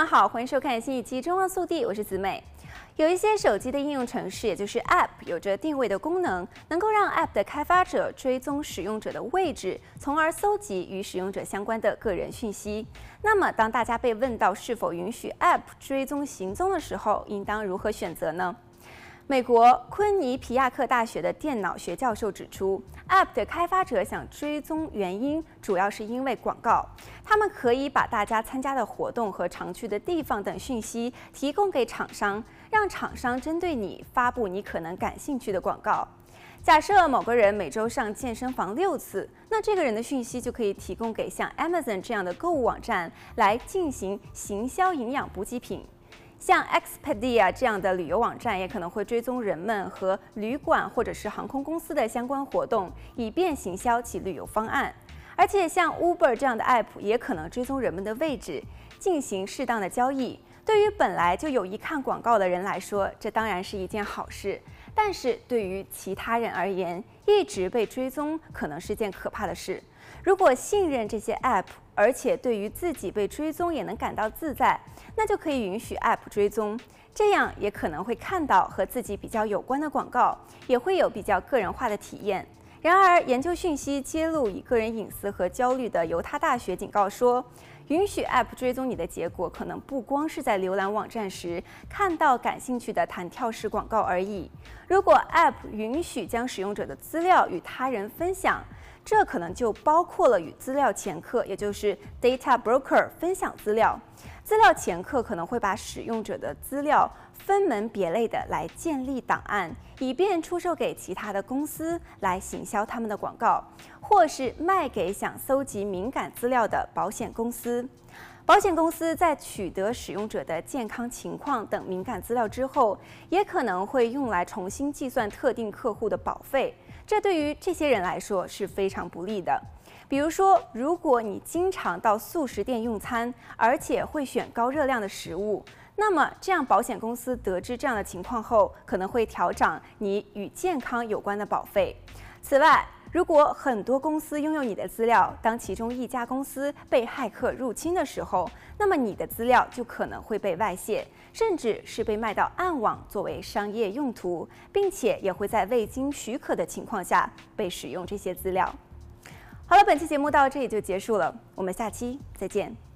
们好，欢迎收看新一期《中望速递》，我是子美。有一些手机的应用程序，也就是 App，有着定位的功能，能够让 App 的开发者追踪使用者的位置，从而搜集与使用者相关的个人讯息。那么，当大家被问到是否允许 App 追踪行踪的时候，应当如何选择呢？美国昆尼皮亚克大学的电脑学教授指出，App 的开发者想追踪原因，主要是因为广告。他们可以把大家参加的活动和常去的地方等讯息提供给厂商，让厂商针对你发布你可能感兴趣的广告。假设某个人每周上健身房六次，那这个人的讯息就可以提供给像 Amazon 这样的购物网站来进行行销营养补给品。像 Expedia 这样的旅游网站也可能会追踪人们和旅馆或者是航空公司的相关活动，以便行销其旅游方案。而且像 Uber 这样的 App 也可能追踪人们的位置，进行适当的交易。对于本来就有意看广告的人来说，这当然是一件好事。但是对于其他人而言，一直被追踪可能是件可怕的事。如果信任这些 App，而且对于自己被追踪也能感到自在，那就可以允许 App 追踪，这样也可能会看到和自己比较有关的广告，也会有比较个人化的体验。然而，研究讯息揭露以个人隐私和焦虑的犹他大学警告说，允许 App 追踪你的结果，可能不光是在浏览网站时看到感兴趣的弹跳式广告而已。如果 App 允许将使用者的资料与他人分享，这可能就包括了与资料掮客，也就是 data broker 分享资料。资料掮客可能会把使用者的资料分门别类的来建立档案，以便出售给其他的公司来行销他们的广告，或是卖给想搜集敏感资料的保险公司。保险公司在取得使用者的健康情况等敏感资料之后，也可能会用来重新计算特定客户的保费。这对于这些人来说是非常不利的。比如说，如果你经常到速食店用餐，而且会选高热量的食物，那么这样保险公司得知这样的情况后，可能会调涨你与健康有关的保费。此外，如果很多公司拥有你的资料，当其中一家公司被骇客入侵的时候，那么你的资料就可能会被外泄，甚至是被卖到暗网作为商业用途，并且也会在未经许可的情况下被使用这些资料。好了，本期节目到这里就结束了，我们下期再见。